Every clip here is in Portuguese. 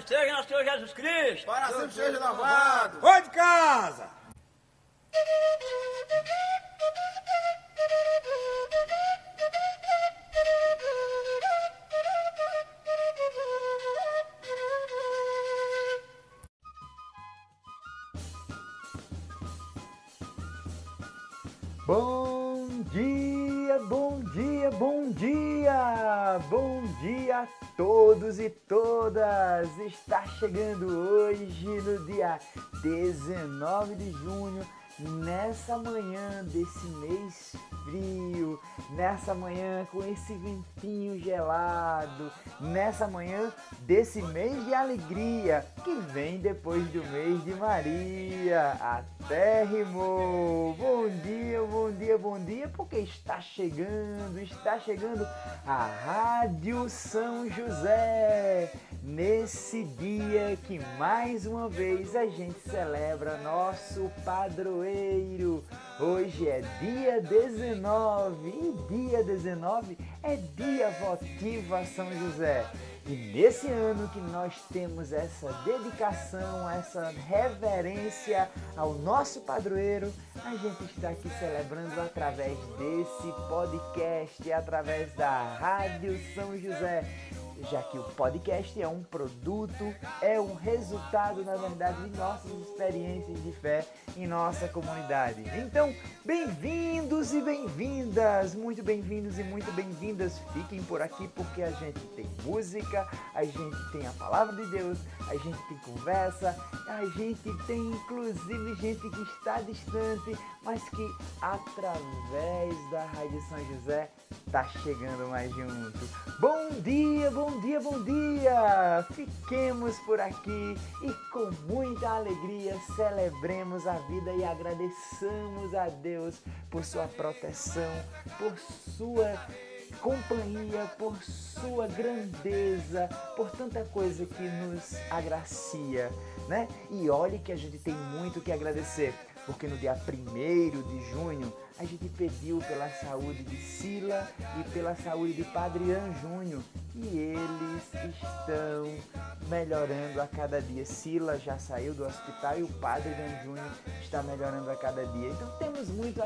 Louvado seja nosso Senhor Jesus Cristo! Para sempre seja louvado! Vai de casa! Chegando hoje, no dia 19 de junho, nessa manhã desse mês frio, nessa manhã com esse ventinho gelado, nessa manhã desse mês de alegria que vem depois do mês de Maria. Até rimou! Bom dia, bom dia, bom dia, porque está chegando, está chegando a Rádio São José. Nesse dia que mais uma vez a gente celebra nosso padroeiro. Hoje é dia 19 e dia 19 é dia votivo a São José. E nesse ano que nós temos essa dedicação, essa reverência ao nosso padroeiro, a gente está aqui celebrando através desse podcast, através da Rádio São José já que o podcast é um produto, é um resultado, na verdade, de nossas experiências de fé em nossa comunidade. Então, bem-vindos e bem-vindas, muito bem-vindos e muito bem-vindas. Fiquem por aqui porque a gente tem música, a gente tem a palavra de Deus, a gente tem conversa, a gente tem inclusive gente que está distante, mas que através da Rádio São José está chegando mais junto. Bom dia, bom dia, bom dia! Fiquemos por aqui e com muita alegria celebremos a vida e agradeçamos a Deus por sua proteção, por sua companhia, por sua grandeza, por tanta coisa que nos agracia, né? E olhe que a gente tem muito que agradecer, porque no dia 1 de junho a gente pediu pela saúde de Sila e pela saúde de Padre Ian Júnior e eles estão melhorando a cada dia. Sila já saiu do hospital e o Padre Ian Júnior está melhorando a cada dia. Então temos muito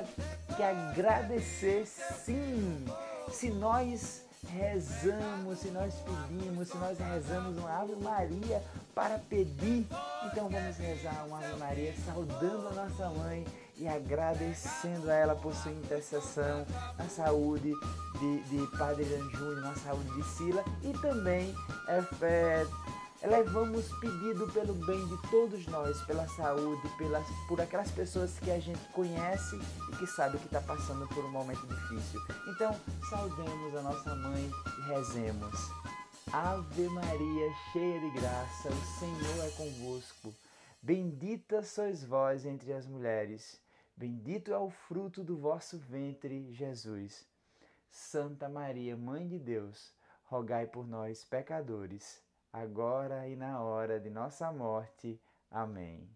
que agradecer, sim se nós rezamos, se nós pedimos, se nós rezamos uma Ave Maria para pedir, então vamos rezar uma Ave Maria saudando a nossa mãe e agradecendo a ela por sua intercessão na saúde de, de Padre Júnior, na saúde de Sila e também é, é, Levamos pedido pelo bem de todos nós, pela saúde, pelas, por aquelas pessoas que a gente conhece e que sabe que está passando por um momento difícil. Então, saudemos a nossa mãe e rezemos. Ave Maria, cheia de graça, o Senhor é convosco. Bendita sois vós entre as mulheres, bendito é o fruto do vosso ventre, Jesus. Santa Maria, Mãe de Deus, rogai por nós, pecadores agora e na hora de nossa morte. Amém.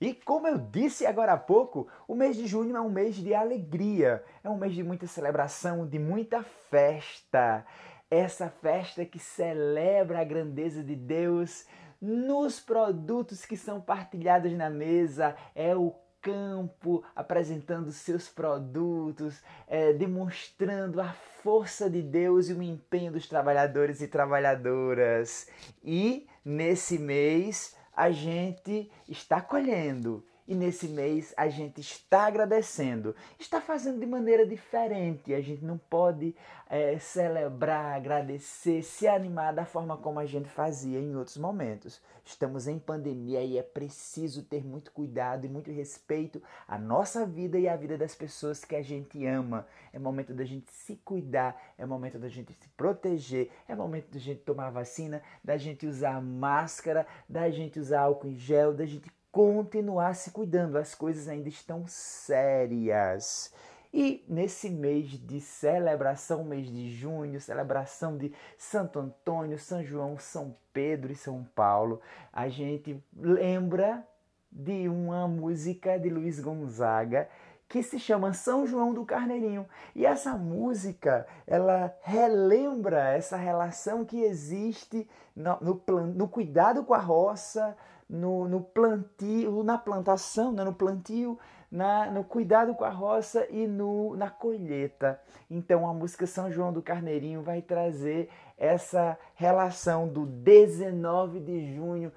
E como eu disse agora há pouco, o mês de junho é um mês de alegria, é um mês de muita celebração, de muita festa. Essa festa que celebra a grandeza de Deus nos produtos que são partilhados na mesa, é o campo apresentando seus produtos, é, demonstrando a força de Deus e o empenho dos trabalhadores e trabalhadoras. E nesse mês a gente está colhendo e nesse mês a gente está agradecendo, está fazendo de maneira diferente. A gente não pode é, celebrar, agradecer, se animar da forma como a gente fazia em outros momentos. Estamos em pandemia e é preciso ter muito cuidado e muito respeito à nossa vida e à vida das pessoas que a gente ama. É momento da gente se cuidar, é momento da gente se proteger, é momento da gente tomar vacina, da gente usar máscara, da gente usar álcool em gel, da gente continuar se cuidando. As coisas ainda estão sérias. E nesse mês de celebração, mês de junho, celebração de Santo Antônio, São João, São Pedro e São Paulo, a gente lembra de uma música de Luiz Gonzaga que se chama São João do Carneirinho. E essa música, ela relembra essa relação que existe no, no, no cuidado com a roça, no, no plantio, na plantação, né? no plantio, na, no cuidado com a roça e no, na colheita. Então a música São João do Carneirinho vai trazer essa relação do 19 de junho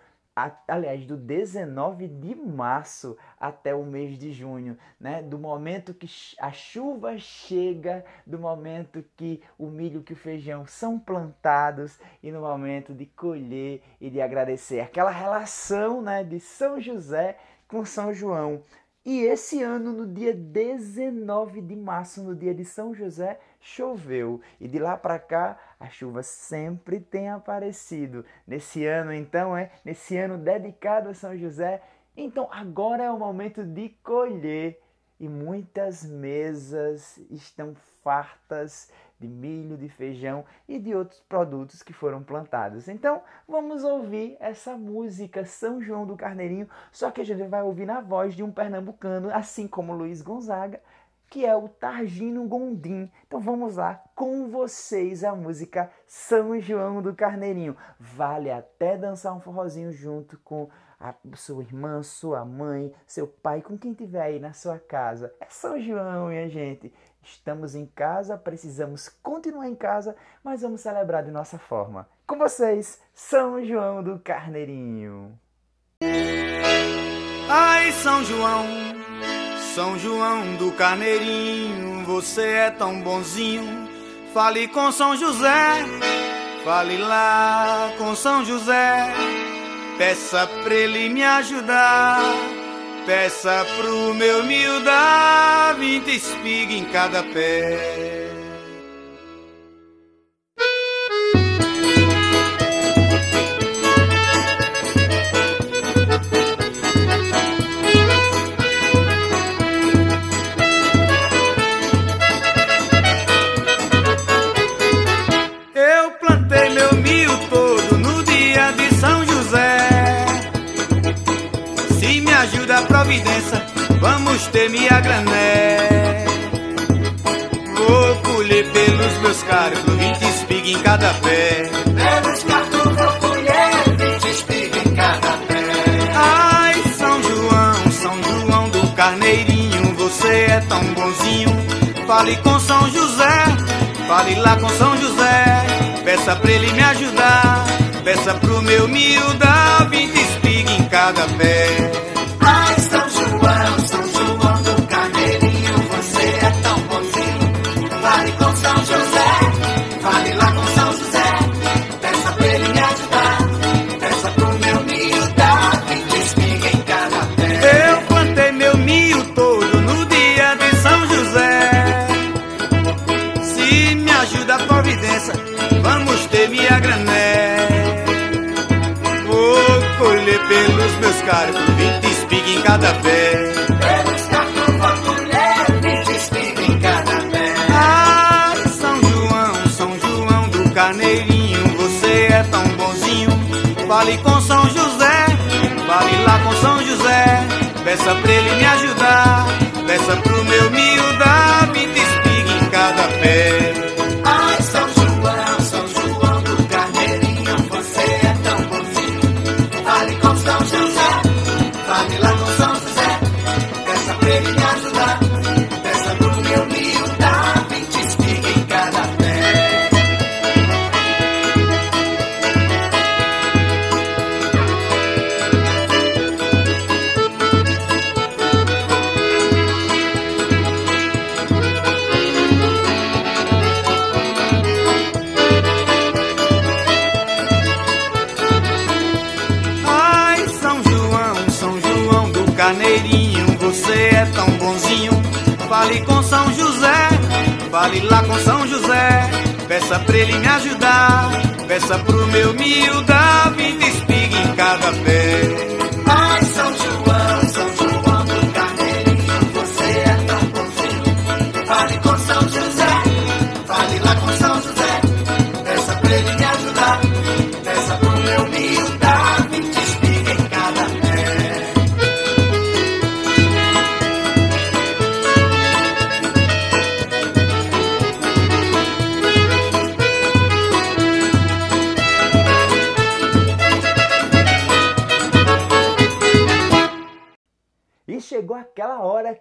aliás, do 19 de março até o mês de junho, né? Do momento que a chuva chega, do momento que o milho e o feijão são plantados e no momento de colher e de agradecer. Aquela relação, né, de São José com São João. E esse ano, no dia 19 de março, no dia de São José, choveu. E de lá para cá, a chuva sempre tem aparecido. Nesse ano, então, é nesse ano dedicado a São José. Então, agora é o momento de colher. E muitas mesas estão fartas de milho, de feijão e de outros produtos que foram plantados. Então, vamos ouvir essa música São João do Carneirinho, só que a gente vai ouvir na voz de um pernambucano, assim como Luiz Gonzaga, que é o Targino Gondim. Então vamos lá com vocês a música São João do Carneirinho. Vale até dançar um forrozinho junto com a sua irmã, sua mãe, seu pai, com quem tiver aí na sua casa. É São João, minha gente. Estamos em casa, precisamos continuar em casa, mas vamos celebrar de nossa forma. Com vocês, São João do Carneirinho. Ai, São João, São João do Carneirinho, você é tão bonzinho. Fale com São José, fale lá com São José. Peça pra ele me ajudar Peça pro meu mil dar vinte espiga em cada pé. Providência, vamos ter minha grané. Vou colher pelos meus cargos, vinte espigas em cada pé. Pelos cargos vou colher vinte espigas em cada pé. Ai, São João, São João do Carneirinho, você é tão bonzinho. Fale com São José, fale lá com São José. Peça pra ele me ajudar, peça pro meu miúda, vinte espigas em cada pé. Cada pé. Pelos cartão mulher, 20 espiga em cada pé. Ah, São João, São João do Carneirinho, você é tão bonzinho. Fale com São José, fale lá com São José. Peça pra ele me ajudar, peça pro Fale com São José, fale lá com São José. Peça pra ele me ajudar, peça pro meu mil dar 20 espiga em cada pé.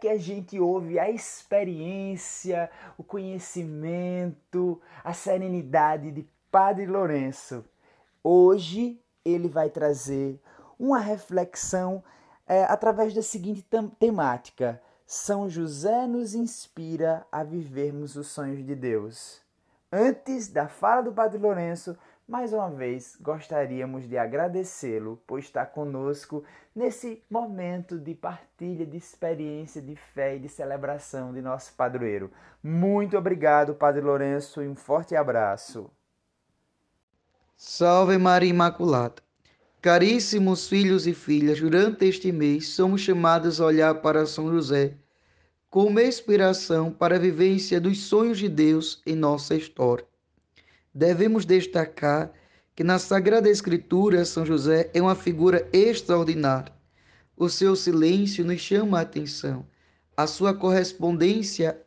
Que a gente ouve a experiência, o conhecimento, a serenidade de Padre Lourenço. Hoje ele vai trazer uma reflexão é, através da seguinte temática: São José nos inspira a vivermos os sonhos de Deus. Antes da fala do Padre Lourenço, mais uma vez gostaríamos de agradecê-lo por estar conosco nesse momento de partilha de experiência, de fé e de celebração de nosso padroeiro. Muito obrigado, Padre Lourenço, e um forte abraço. Salve Maria Imaculada. Caríssimos filhos e filhas, durante este mês somos chamados a olhar para São José como inspiração para a vivência dos sonhos de Deus em nossa história. Devemos destacar que na Sagrada Escritura São José é uma figura extraordinária. O seu silêncio nos chama a atenção, a sua correspondência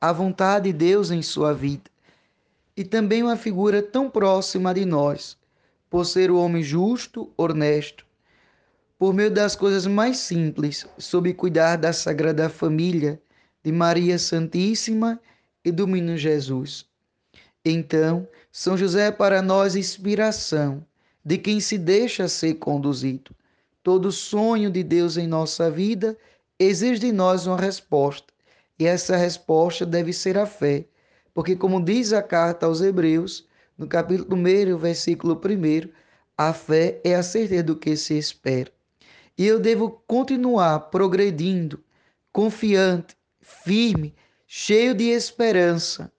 à vontade de Deus em sua vida e também uma figura tão próxima de nós, por ser o homem justo, honesto, por meio das coisas mais simples, sob cuidar da Sagrada Família, de Maria Santíssima e do Menino Jesus. Então, São José é para nós inspiração de quem se deixa ser conduzido. Todo sonho de Deus em nossa vida exige de nós uma resposta, e essa resposta deve ser a fé porque, como diz a carta aos Hebreus, no capítulo 1, versículo 1, a fé é a certeza do que se espera. E eu devo continuar progredindo, confiante, firme, cheio de esperança,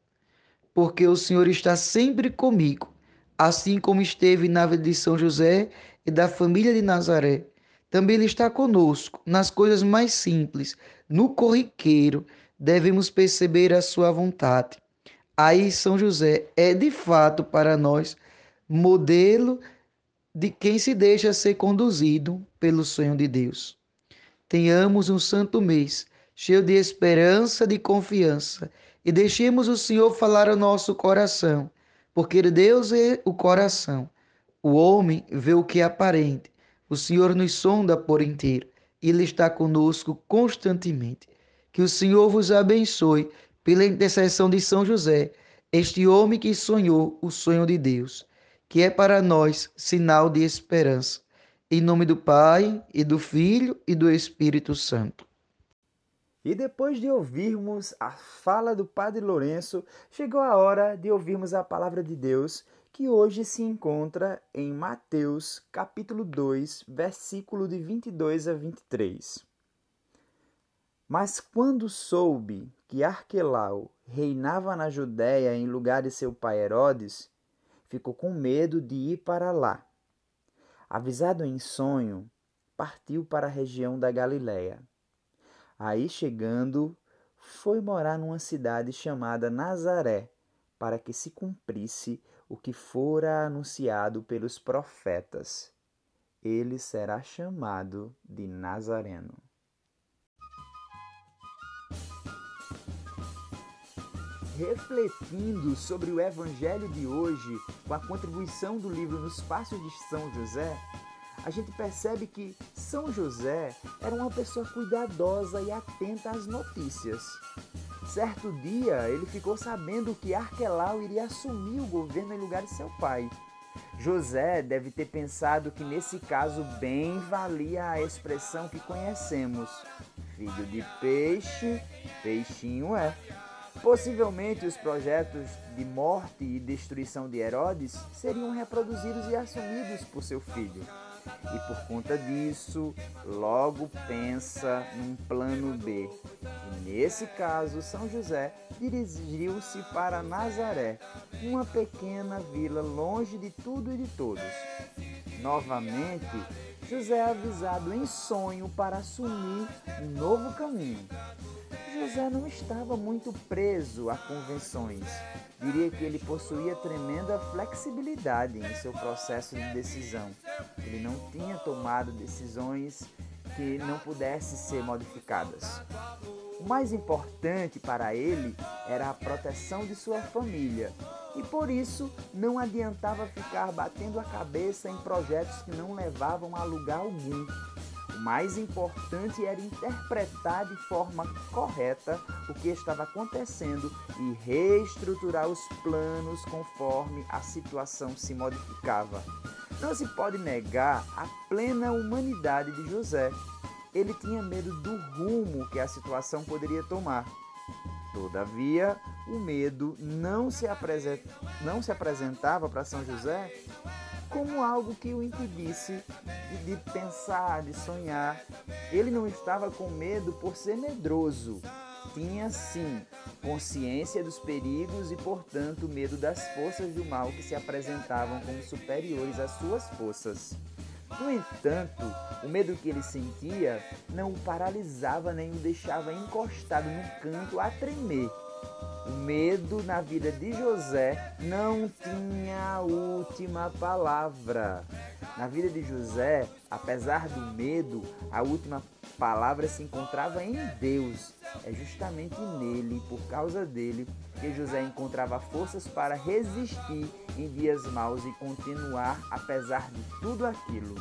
porque o Senhor está sempre comigo, assim como esteve na vida de São José e da família de Nazaré. Também Ele está conosco nas coisas mais simples, no corriqueiro, devemos perceber a Sua vontade. Aí São José é de fato para nós modelo de quem se deixa ser conduzido pelo sonho de Deus. Tenhamos um santo mês cheio de esperança, de confiança e deixemos o Senhor falar ao nosso coração, porque Deus é o coração. O homem vê o que é aparente. O Senhor nos sonda por inteiro Ele está conosco constantemente. Que o Senhor vos abençoe pela intercessão de São José, este homem que sonhou o sonho de Deus, que é para nós sinal de esperança. Em nome do Pai, e do Filho e do Espírito Santo. E depois de ouvirmos a fala do Padre Lourenço, chegou a hora de ouvirmos a palavra de Deus, que hoje se encontra em Mateus, capítulo 2, versículo de 22 a 23. Mas quando soube que Arquelau reinava na Judéia em lugar de seu pai Herodes, ficou com medo de ir para lá. Avisado em sonho, partiu para a região da Galiléia. Aí chegando, foi morar numa cidade chamada Nazaré, para que se cumprisse o que fora anunciado pelos profetas. Ele será chamado de Nazareno. refletindo sobre o Evangelho de hoje, com a contribuição do livro Nos Passos de São José, a gente percebe que São José era uma pessoa cuidadosa e atenta às notícias. Certo dia, ele ficou sabendo que Arquelau iria assumir o governo em lugar de seu pai. José deve ter pensado que nesse caso bem valia a expressão que conhecemos: filho de peixe, peixinho é. Possivelmente os projetos de morte e destruição de Herodes seriam reproduzidos e assumidos por seu filho. E por conta disso, logo pensa num plano B. E nesse caso, São José dirigiu-se para Nazaré, uma pequena vila longe de tudo e de todos. Novamente, José é avisado em sonho para assumir um novo caminho. José não estava muito preso a convenções. Diria que ele possuía tremenda flexibilidade em seu processo de decisão. Ele não tinha tomado decisões que não pudessem ser modificadas. O mais importante para ele era a proteção de sua família e por isso não adiantava ficar batendo a cabeça em projetos que não levavam a lugar algum. O mais importante era interpretar de forma correta o que estava acontecendo e reestruturar os planos conforme a situação se modificava. Não se pode negar a plena humanidade de José. Ele tinha medo do rumo que a situação poderia tomar. Todavia, o medo não se, apresentava para São José como algo que o impedisse de, de pensar, de sonhar. Ele não estava com medo por ser medroso. Tinha sim consciência dos perigos e, portanto, medo das forças do mal que se apresentavam como superiores às suas forças. No entanto, o medo que ele sentia não o paralisava nem o deixava encostado no canto a tremer. O medo na vida de José não tinha a última palavra. Na vida de José, apesar do medo, a última palavra se encontrava em Deus. É justamente nele, por causa dele, que José encontrava forças para resistir em dias maus e continuar apesar de tudo aquilo.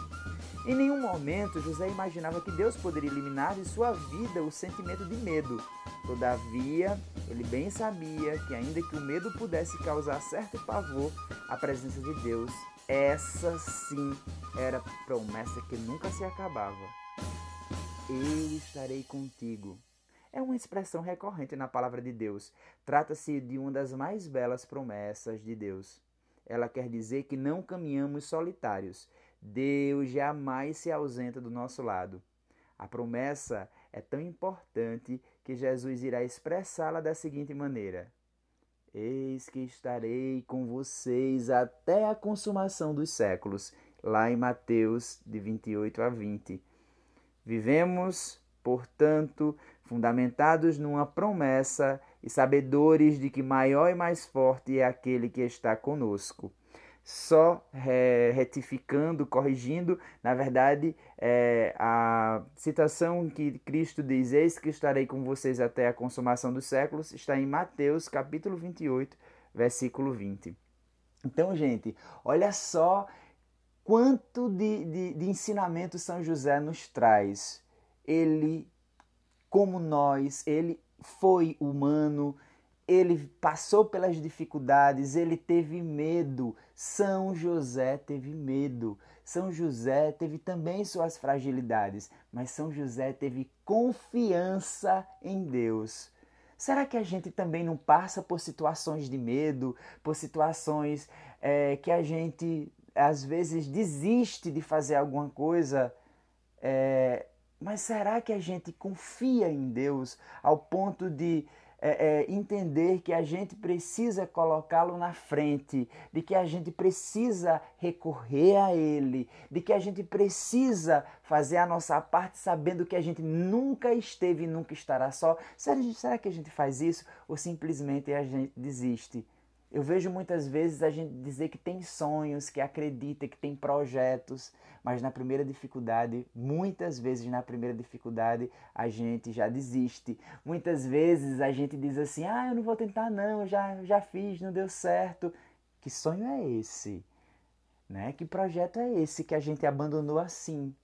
Em nenhum momento José imaginava que Deus poderia eliminar de sua vida o sentimento de medo. Todavia, ele bem sabia que, ainda que o medo pudesse causar certo pavor, a presença de Deus, essa sim era promessa que nunca se acabava. Eu estarei contigo. É uma expressão recorrente na palavra de Deus. Trata-se de uma das mais belas promessas de Deus. Ela quer dizer que não caminhamos solitários. Deus jamais se ausenta do nosso lado. A promessa é tão importante que Jesus irá expressá-la da seguinte maneira: Eis que estarei com vocês até a consumação dos séculos, lá em Mateus de 28 a 20. Vivemos, portanto, fundamentados numa promessa e sabedores de que maior e mais forte é aquele que está conosco só é, retificando, corrigindo, na verdade, é, a citação que Cristo diz: Eis que estarei com vocês até a consumação dos séculos, está em Mateus capítulo 28, versículo 20. Então, gente, olha só quanto de, de, de ensinamento São José nos traz. Ele, como nós, ele foi humano, ele passou pelas dificuldades, ele teve medo. São José teve medo. São José teve também suas fragilidades, mas São José teve confiança em Deus. Será que a gente também não passa por situações de medo, por situações é, que a gente às vezes desiste de fazer alguma coisa? É, mas será que a gente confia em Deus ao ponto de é, é, entender que a gente precisa colocá-lo na frente, de que a gente precisa recorrer a Ele, de que a gente precisa fazer a nossa parte sabendo que a gente nunca esteve e nunca estará só. Será, será que a gente faz isso ou simplesmente a gente desiste? Eu vejo muitas vezes a gente dizer que tem sonhos, que acredita, que tem projetos, mas na primeira dificuldade, muitas vezes na primeira dificuldade, a gente já desiste. Muitas vezes a gente diz assim: ah, eu não vou tentar, não, já, já fiz, não deu certo. Que sonho é esse? Né? Que projeto é esse que a gente abandonou assim?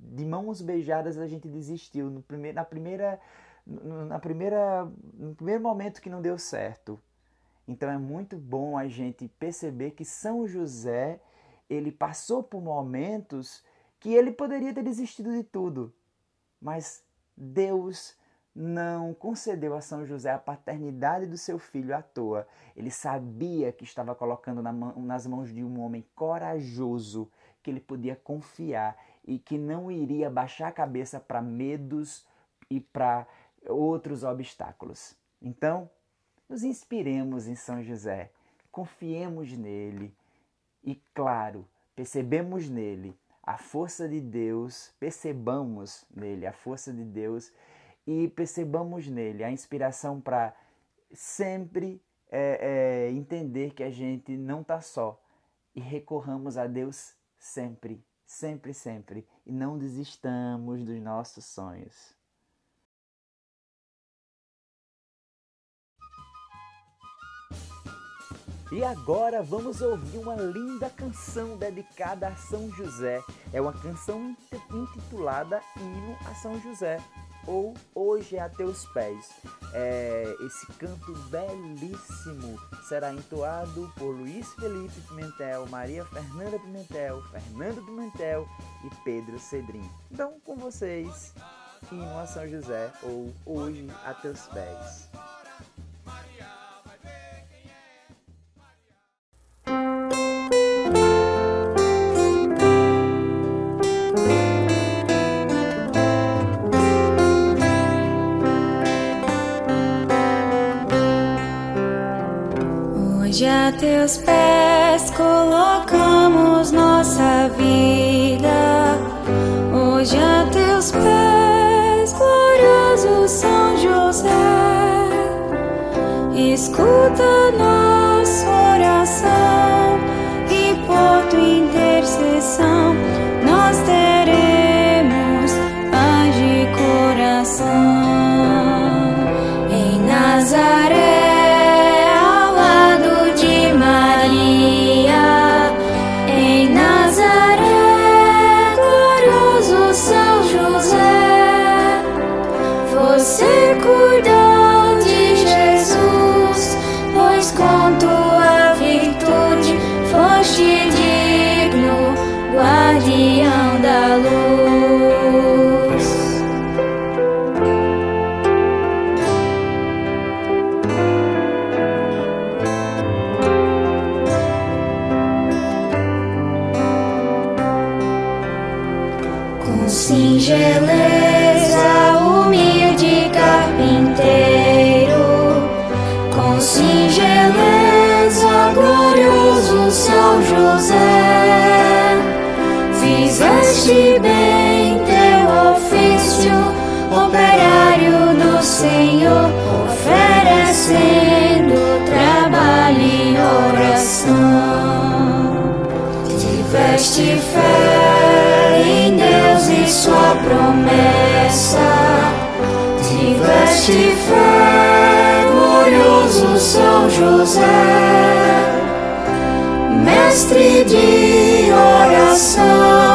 De mãos beijadas a gente desistiu no na primeira, na primeira, no primeiro momento que não deu certo. Então é muito bom a gente perceber que São José, ele passou por momentos que ele poderia ter desistido de tudo, mas Deus não concedeu a São José a paternidade do seu filho à toa. Ele sabia que estava colocando nas mãos de um homem corajoso, que ele podia confiar e que não iria baixar a cabeça para medos e para outros obstáculos. Então, nos inspiremos em São José, confiemos nele e, claro, percebemos nele a força de Deus, percebamos nele a força de Deus e percebamos nele a inspiração para sempre é, é, entender que a gente não está só e recorramos a Deus sempre, sempre, sempre e não desistamos dos nossos sonhos. E agora vamos ouvir uma linda canção dedicada a São José. É uma canção intitulada Hino a São José ou Hoje é a Teus Pés. É, esse canto belíssimo será entoado por Luiz Felipe Pimentel, Maria Fernanda Pimentel, Fernando Pimentel e Pedro Cedrim. Então, com vocês, Hino a São José ou Hoje a Teus Pés. Teus pés colocamos nossa vida. Hoje a teus pés, glorioso São José, escuta fizeste bem teu ofício, operário do Senhor, oferecendo trabalho e oração. Tiveste fé em Deus e sua promessa. Tiveste fé, glorioso São José, mestre de oração.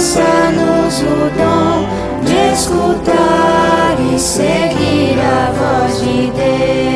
Alcança-nos o dom de escutar e seguir a voz de Deus.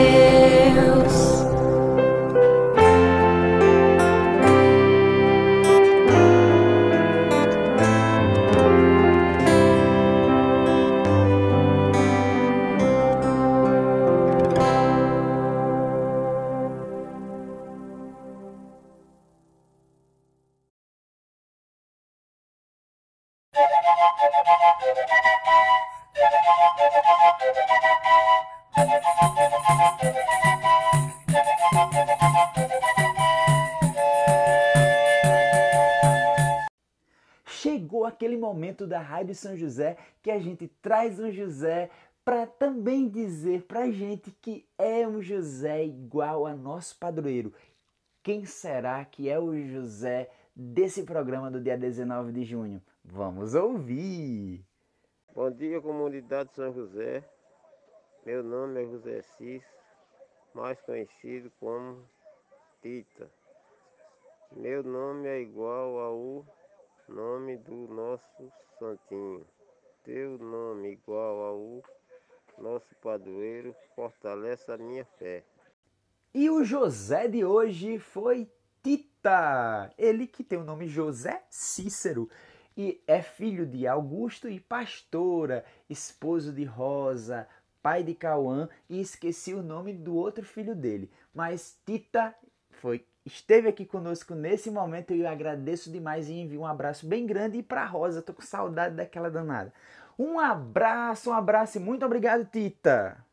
Chegou aquele momento da Rádio São José que a gente traz um José para também dizer pra gente que é um José igual a nosso padroeiro. Quem será que é o José desse programa do dia 19 de junho? Vamos ouvir! Bom dia, comunidade São José. Meu nome é José Cis, mais conhecido como Tita. Meu nome é igual ao nome do nosso santinho. Teu nome igual ao nosso padroeiro fortalece a minha fé. E o José de hoje foi Tita, ele que tem o nome José Cícero e é filho de Augusto e Pastora, esposo de Rosa, pai de Cauã e esqueci o nome do outro filho dele. Mas Tita foi esteve aqui conosco nesse momento e eu agradeço demais e envio um abraço bem grande e para Rosa, tô com saudade daquela danada. Um abraço, um abraço e muito obrigado, Tita.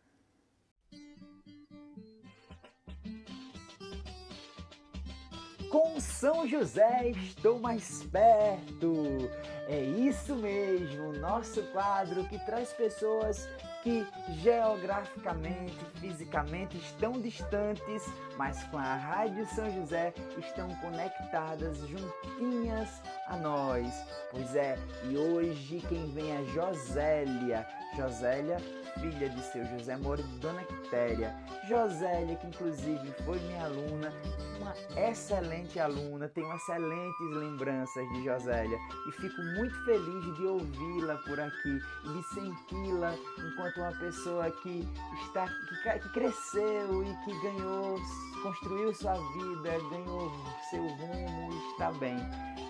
Com São José estou mais perto. É isso mesmo, nosso quadro que traz pessoas que geograficamente, fisicamente estão distantes, mas com a Rádio São José estão conectadas juntinhas a nós. Pois é, e hoje quem vem é Josélia. Josélia filha de seu José Moura e Dona Quitéria, Josélia, que inclusive foi minha aluna, uma excelente aluna, tenho excelentes lembranças de Josélia e fico muito feliz de ouvi-la por aqui e de senti-la enquanto uma pessoa que está que, que cresceu e que ganhou, construiu sua vida, ganhou seu rumo, está bem.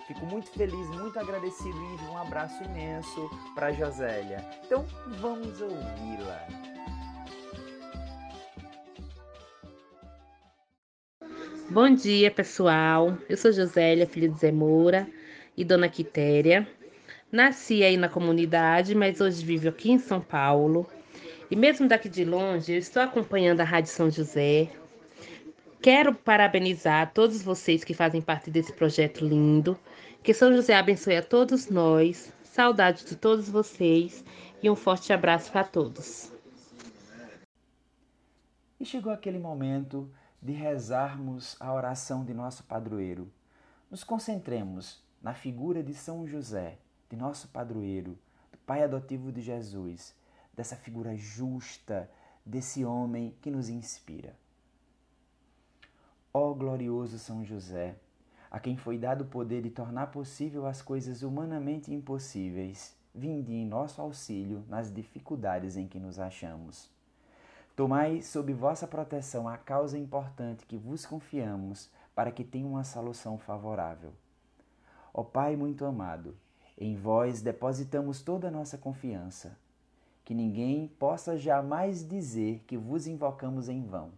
Fico muito feliz, muito agradecido e um abraço imenso para Josélia. Então vamos ouvi-la. Bom dia, pessoal. Eu sou Josélia, filha de Zé Moura e Dona Quitéria. Nasci aí na comunidade, mas hoje vivo aqui em São Paulo. E mesmo daqui de longe, eu estou acompanhando a Rádio São José. Quero parabenizar todos vocês que fazem parte desse projeto lindo. Que São José abençoe a todos nós. Saudade de todos vocês e um forte abraço para todos. E chegou aquele momento de rezarmos a oração de nosso padroeiro. Nos concentremos na figura de São José, de nosso padroeiro, do pai adotivo de Jesus, dessa figura justa, desse homem que nos inspira. Ó glorioso São José, a quem foi dado o poder de tornar possível as coisas humanamente impossíveis, vinde em nosso auxílio nas dificuldades em que nos achamos. Tomai sob vossa proteção a causa importante que vos confiamos, para que tenha uma solução favorável. Ó Pai muito amado, em vós depositamos toda a nossa confiança. Que ninguém possa jamais dizer que vos invocamos em vão.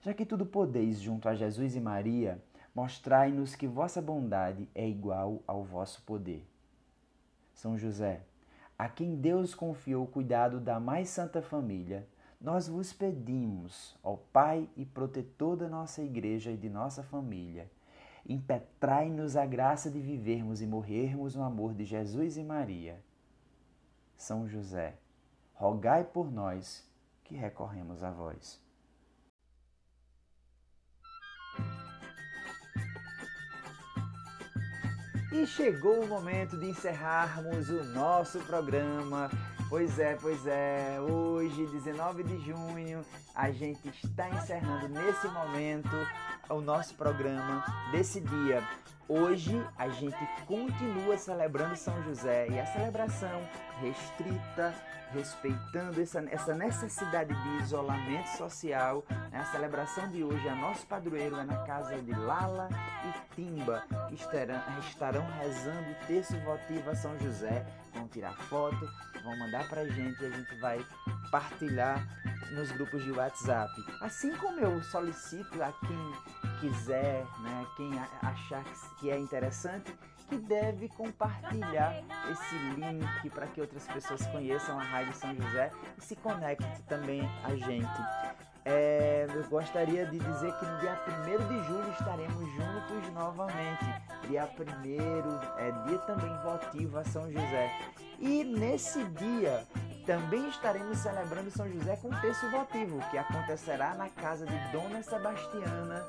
Já que tudo podeis junto a Jesus e Maria, mostrai-nos que vossa bondade é igual ao vosso poder. São José, a quem Deus confiou o cuidado da mais santa família, nós vos pedimos, ó Pai e protetor da nossa igreja e de nossa família, impetrai-nos a graça de vivermos e morrermos no amor de Jesus e Maria. São José, rogai por nós que recorremos a vós. E chegou o momento de encerrarmos o nosso programa. Pois é, pois é. Hoje, 19 de junho, a gente está encerrando nesse momento o nosso programa desse dia. Hoje a gente continua celebrando São José e a celebração restrita, respeitando essa, essa necessidade de isolamento social. Né? A celebração de hoje, a nosso padroeiro é na casa de Lala e Timba, que estarão, estarão rezando o texto votivo a São José. Vão tirar foto, vão mandar pra gente e a gente vai partilhar nos grupos de WhatsApp. Assim como eu solicito a quem quiser, né, quem achar que é interessante, que deve compartilhar esse link para que outras pessoas conheçam a Rádio São José e se conecte também a gente. É, eu gostaria de dizer que no dia 1 de julho estaremos juntos novamente. Dia 1 é dia também votivo a São José. E nesse dia também estaremos celebrando São José com terço votivo, que acontecerá na casa de Dona Sebastiana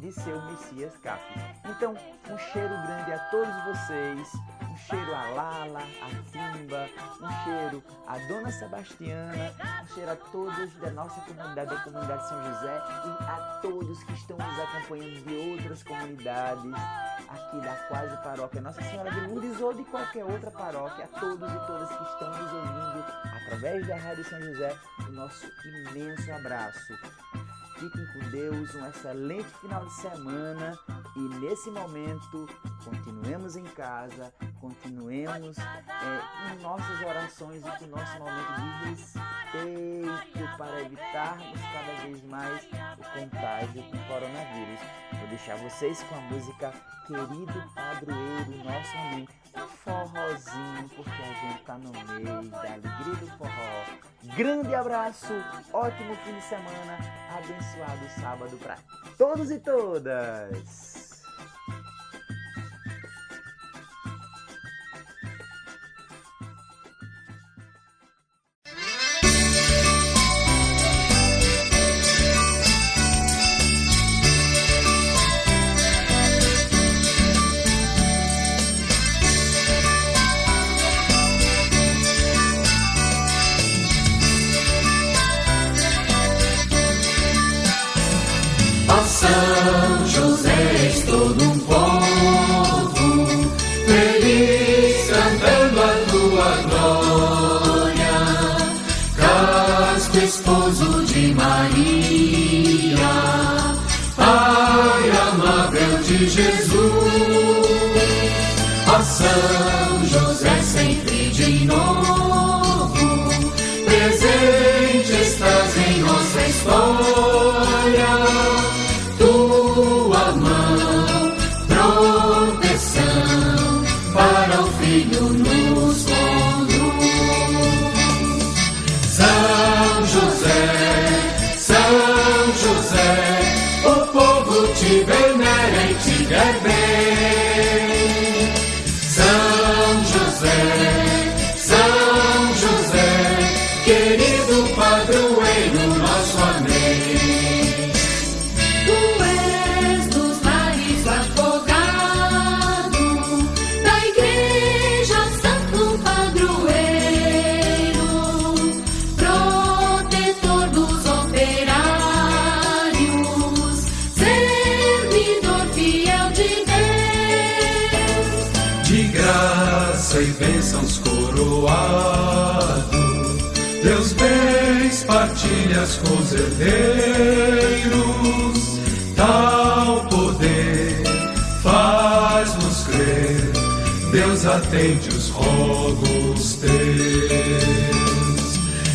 de seu Messias Cap. Então, um cheiro grande a todos vocês, um cheiro a Lala, a Timba, um cheiro a Dona Sebastiana, um cheiro a todos da nossa comunidade, da comunidade São José e a todos que estão nos acompanhando de outras comunidades aqui da quase paróquia Nossa Senhora de Lourdes ou de qualquer outra paróquia, a todos e todas que estão nos ouvindo através da Rádio São José, o nosso imenso abraço. Fiquem com Deus, um excelente final de semana e nesse momento continuemos em casa, continuemos é, em nossas orações e com nosso momento de respeito para evitarmos cada vez mais o contágio do coronavírus. Vou deixar vocês com a música Querido Padroeiro, nosso amigo forrozinho, porque a gente tá no meio da alegria do forró. Grande abraço, ótimo fim de semana, abençoado sábado para todos e todas. ovelhas com herdeiros, tal poder faz-nos crer, Deus atende os rogos teus.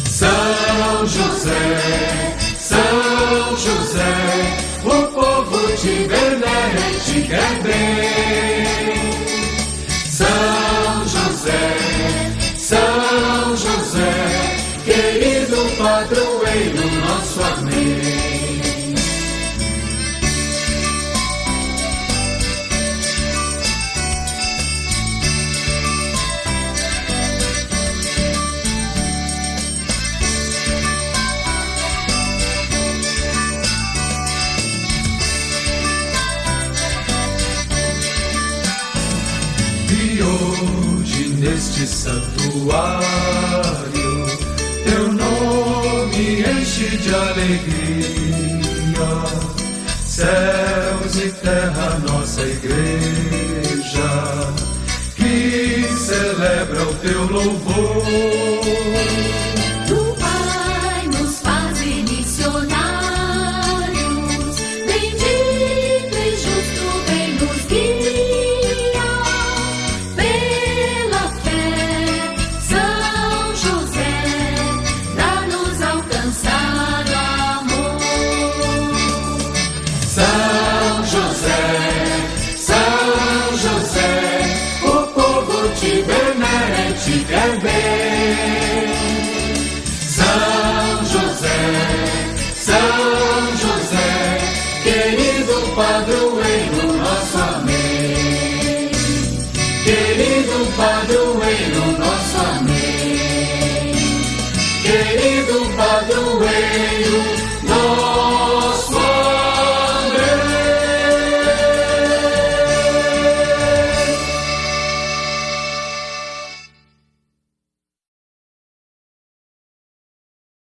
São José, São José, o povo te venera e te quer bem. São José, São suas hoje neste santuário enche de alegria. Céus e terra, nossa igreja, que celebra o teu louvor.